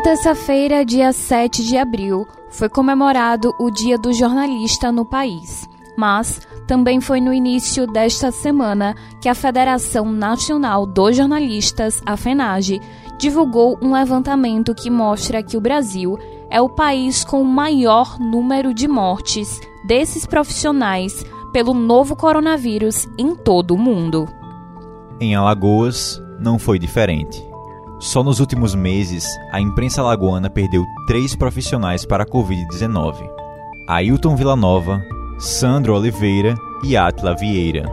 Nesta terça-feira, dia 7 de abril, foi comemorado o Dia do Jornalista no país. Mas também foi no início desta semana que a Federação Nacional dos Jornalistas, a FENAGE, divulgou um levantamento que mostra que o Brasil é o país com o maior número de mortes desses profissionais pelo novo coronavírus em todo o mundo. Em Alagoas, não foi diferente. Só nos últimos meses, a imprensa alagoana perdeu três profissionais para a Covid-19: Ailton Villanova, Sandro Oliveira e Atila Vieira.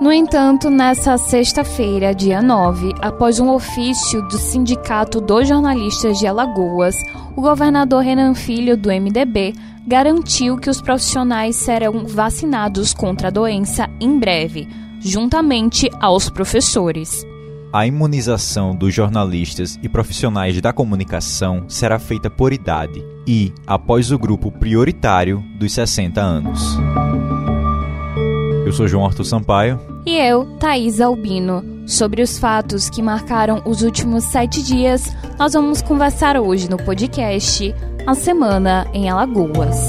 No entanto, nessa sexta-feira, dia 9, após um ofício do Sindicato dos Jornalistas de Alagoas, o governador Renan Filho, do MDB, garantiu que os profissionais serão vacinados contra a doença em breve, juntamente aos professores. A imunização dos jornalistas e profissionais da comunicação será feita por idade e após o grupo prioritário dos 60 anos. Eu sou João Arthur Sampaio. E eu, Thaís Albino. Sobre os fatos que marcaram os últimos sete dias, nós vamos conversar hoje no podcast A Semana em Alagoas.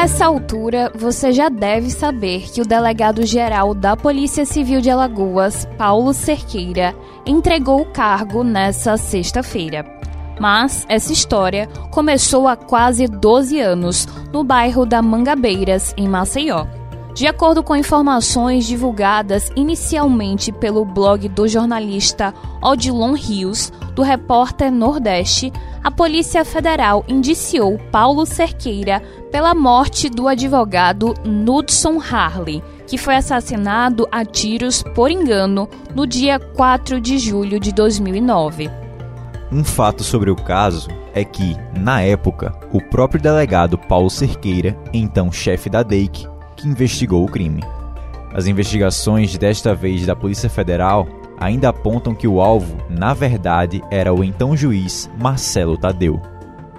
A essa altura, você já deve saber que o delegado-geral da Polícia Civil de Alagoas, Paulo Cerqueira, entregou o cargo nessa sexta-feira. Mas essa história começou há quase 12 anos no bairro da Mangabeiras, em Maceió. De acordo com informações divulgadas inicialmente pelo blog do jornalista Odilon Rios, do repórter Nordeste, a Polícia Federal indiciou Paulo Cerqueira pela morte do advogado Knudson Harley, que foi assassinado a tiros por engano no dia 4 de julho de 2009. Um fato sobre o caso é que, na época, o próprio delegado Paulo Cerqueira, então chefe da DEIC, que investigou o crime. As investigações desta vez da Polícia Federal ainda apontam que o alvo, na verdade, era o então juiz Marcelo Tadeu.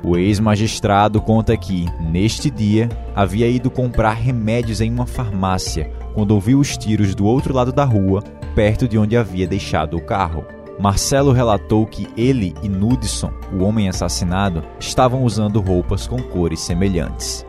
O ex-magistrado conta que, neste dia, havia ido comprar remédios em uma farmácia quando ouviu os tiros do outro lado da rua, perto de onde havia deixado o carro. Marcelo relatou que ele e Nudson, o homem assassinado, estavam usando roupas com cores semelhantes.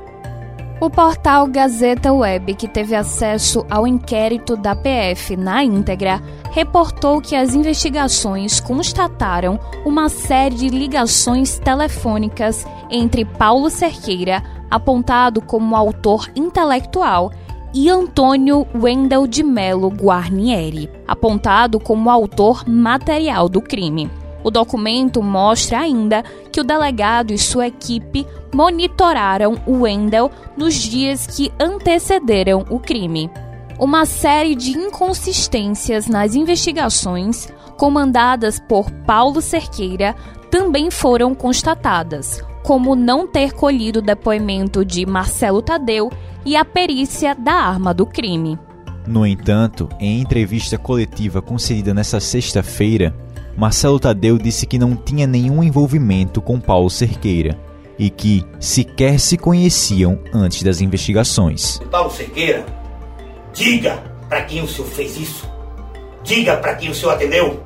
O portal Gazeta Web, que teve acesso ao inquérito da PF na íntegra, reportou que as investigações constataram uma série de ligações telefônicas entre Paulo Cerqueira, apontado como autor intelectual, e Antônio Wendel de Melo Guarnieri, apontado como autor material do crime. O documento mostra ainda que o delegado e sua equipe monitoraram o Wendel nos dias que antecederam o crime. Uma série de inconsistências nas investigações, comandadas por Paulo Cerqueira, também foram constatadas, como não ter colhido o depoimento de Marcelo Tadeu e a perícia da arma do crime. No entanto, em entrevista coletiva concedida nesta sexta-feira, Marcelo Tadeu disse que não tinha nenhum envolvimento com Paulo Cerqueira e que sequer se conheciam antes das investigações. Paulo Cerqueira, diga para quem o senhor fez isso. Diga para quem o senhor atendeu.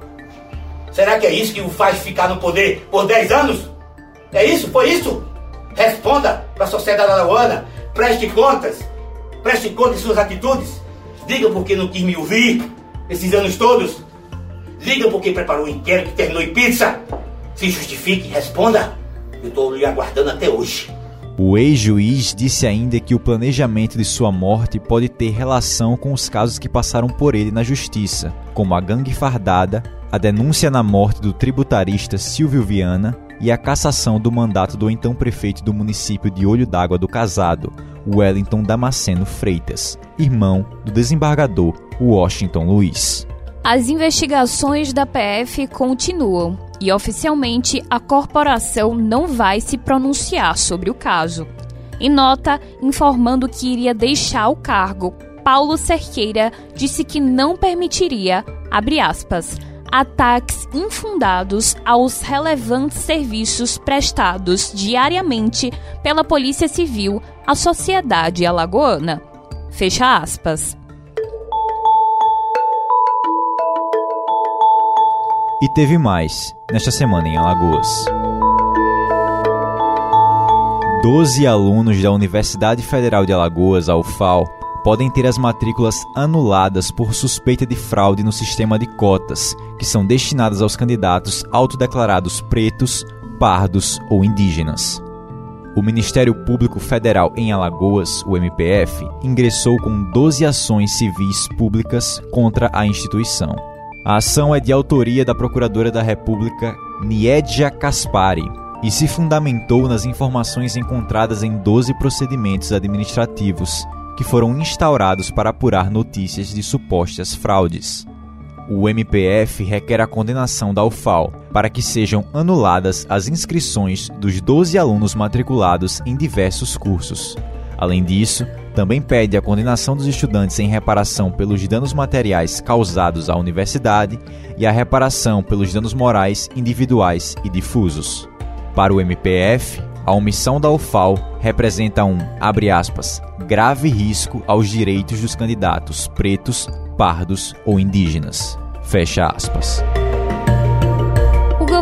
Será que é isso que o faz ficar no poder por 10 anos? É isso? Foi isso? Responda para a sociedade alagoana Preste contas. Preste contas de suas atitudes. Diga por que não quis me ouvir esses anos todos. Diga por que preparou o inquérito que terminou em pizza. Se justifique, responda. Eu estou lhe aguardando até hoje. O ex-juiz disse ainda que o planejamento de sua morte pode ter relação com os casos que passaram por ele na justiça, como a gangue fardada, a denúncia na morte do tributarista Silvio Viana e a cassação do mandato do então prefeito do município de Olho d'Água do Casado, Wellington Damasceno Freitas, irmão do desembargador Washington Luiz. As investigações da PF continuam e oficialmente a corporação não vai se pronunciar sobre o caso. Em nota informando que iria deixar o cargo, Paulo Cerqueira disse que não permitiria, abre aspas, ataques infundados aos relevantes serviços prestados diariamente pela Polícia Civil à sociedade alagoana. Fecha aspas. E teve mais nesta semana em Alagoas. Doze alunos da Universidade Federal de Alagoas, a UFAL, podem ter as matrículas anuladas por suspeita de fraude no sistema de cotas, que são destinadas aos candidatos autodeclarados pretos, pardos ou indígenas. O Ministério Público Federal em Alagoas, o MPF, ingressou com 12 ações civis públicas contra a instituição. A ação é de autoria da Procuradora da República Niedja Kaspari e se fundamentou nas informações encontradas em 12 procedimentos administrativos que foram instaurados para apurar notícias de supostas fraudes. O MPF requer a condenação da UFAL para que sejam anuladas as inscrições dos 12 alunos matriculados em diversos cursos. Além disso, também pede a condenação dos estudantes em reparação pelos danos materiais causados à universidade e a reparação pelos danos morais individuais e difusos. Para o MPF, a omissão da UFAL representa um, abre aspas, grave risco aos direitos dos candidatos pretos, pardos ou indígenas. Fecha aspas.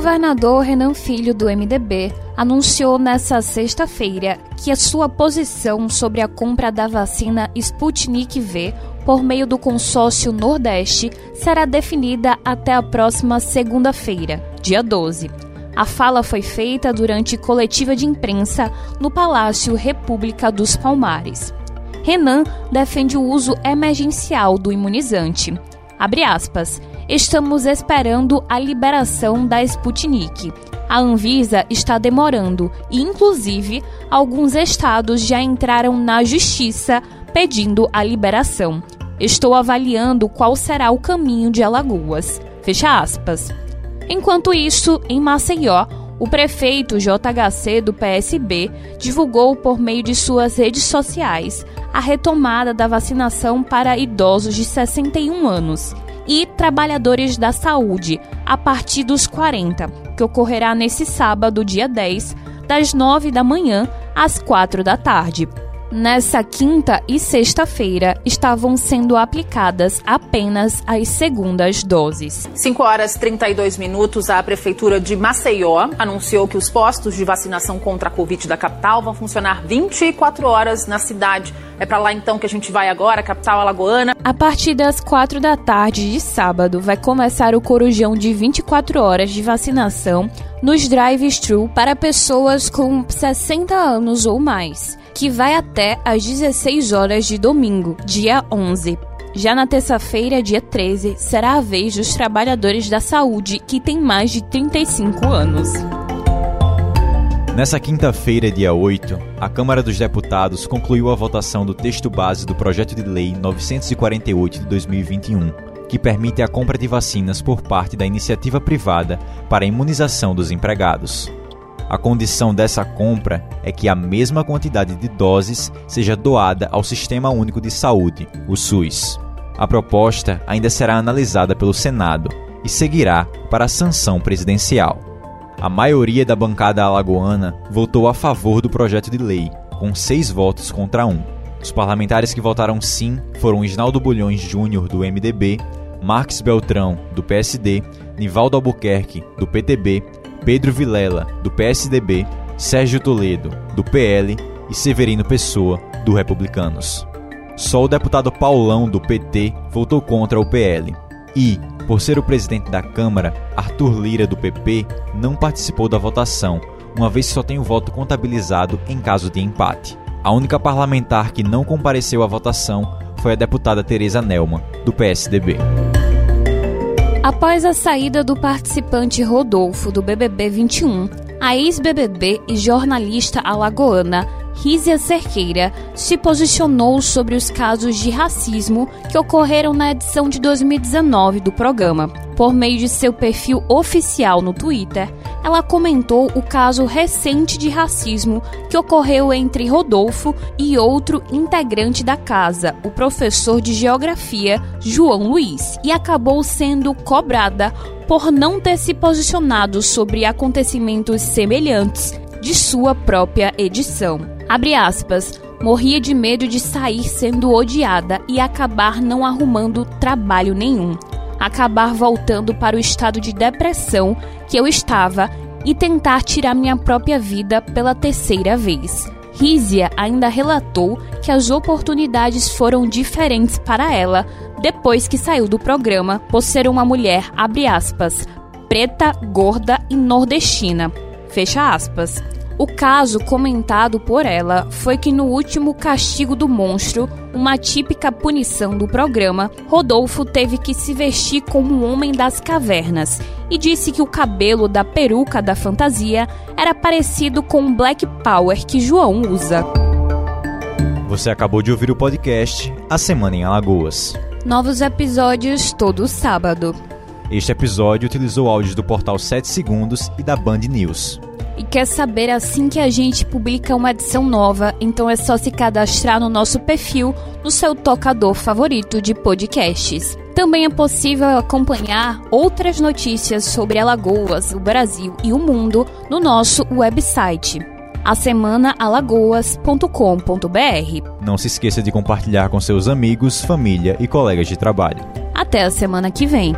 Governador Renan Filho, do MDB, anunciou nesta sexta-feira que a sua posição sobre a compra da vacina Sputnik V por meio do consórcio Nordeste será definida até a próxima segunda-feira, dia 12. A fala foi feita durante coletiva de imprensa no Palácio República dos Palmares. Renan defende o uso emergencial do imunizante. Abre aspas. Estamos esperando a liberação da Sputnik. A Anvisa está demorando e, inclusive, alguns estados já entraram na justiça pedindo a liberação. Estou avaliando qual será o caminho de Alagoas. Fecha aspas. Enquanto isso, em Maceió, o prefeito JHC do PSB divulgou por meio de suas redes sociais a retomada da vacinação para idosos de 61 anos e trabalhadores da saúde a partir dos 40, que ocorrerá nesse sábado, dia 10, das 9 da manhã às 4 da tarde. Nessa quinta e sexta-feira estavam sendo aplicadas apenas as segundas doses. 5 horas e 32 minutos, a Prefeitura de Maceió anunciou que os postos de vacinação contra a Covid da capital vão funcionar 24 horas na cidade. É para lá então que a gente vai agora, capital alagoana. A partir das 4 da tarde de sábado vai começar o corujão de 24 horas de vacinação nos drive-thru para pessoas com 60 anos ou mais, que vai até às 16 horas de domingo, dia 11. Já na terça-feira, dia 13, será a vez dos trabalhadores da saúde que têm mais de 35 anos. Nessa quinta-feira, dia 8, a Câmara dos Deputados concluiu a votação do texto base do projeto de lei 948 de 2021 que permite a compra de vacinas por parte da iniciativa privada para a imunização dos empregados. A condição dessa compra é que a mesma quantidade de doses seja doada ao Sistema Único de Saúde, o SUS. A proposta ainda será analisada pelo Senado e seguirá para a sanção presidencial. A maioria da bancada alagoana votou a favor do projeto de lei, com seis votos contra um. Os parlamentares que votaram sim foram Isnaldo Bulhões Júnior, do MDB, Marques Beltrão, do PSD, Nivaldo Albuquerque, do PTB, Pedro Vilela, do PSDB, Sérgio Toledo, do PL e Severino Pessoa, do Republicanos. Só o deputado Paulão, do PT, votou contra o PL. E, por ser o presidente da Câmara, Arthur Lira, do PP, não participou da votação, uma vez que só tem o voto contabilizado em caso de empate. A única parlamentar que não compareceu à votação foi a deputada Tereza Nelma, do PSDB. Após a saída do participante Rodolfo do BBB 21, a ex-BBB e jornalista alagoana Rízia Cerqueira se posicionou sobre os casos de racismo que ocorreram na edição de 2019 do programa. Por meio de seu perfil oficial no Twitter, ela comentou o caso recente de racismo que ocorreu entre Rodolfo e outro integrante da casa, o professor de geografia João Luiz, e acabou sendo cobrada por não ter se posicionado sobre acontecimentos semelhantes de sua própria edição. Abre aspas. Morria de medo de sair sendo odiada e acabar não arrumando trabalho nenhum. Acabar voltando para o estado de depressão que eu estava e tentar tirar minha própria vida pela terceira vez. Rizia ainda relatou que as oportunidades foram diferentes para ela depois que saiu do programa por ser uma mulher, abre aspas, preta, gorda e nordestina, fecha aspas. O caso comentado por ela foi que no último Castigo do Monstro, uma típica punição do programa, Rodolfo teve que se vestir como um homem das cavernas e disse que o cabelo da peruca da fantasia era parecido com o Black Power que João usa. Você acabou de ouvir o podcast A Semana em Alagoas. Novos episódios todo sábado. Este episódio utilizou áudios do portal 7 Segundos e da Band News e quer saber assim que a gente publica uma edição nova, então é só se cadastrar no nosso perfil no seu tocador favorito de podcasts. Também é possível acompanhar outras notícias sobre Alagoas, o Brasil e o mundo no nosso website a semanaalagoas.com.br. Não se esqueça de compartilhar com seus amigos, família e colegas de trabalho. Até a semana que vem.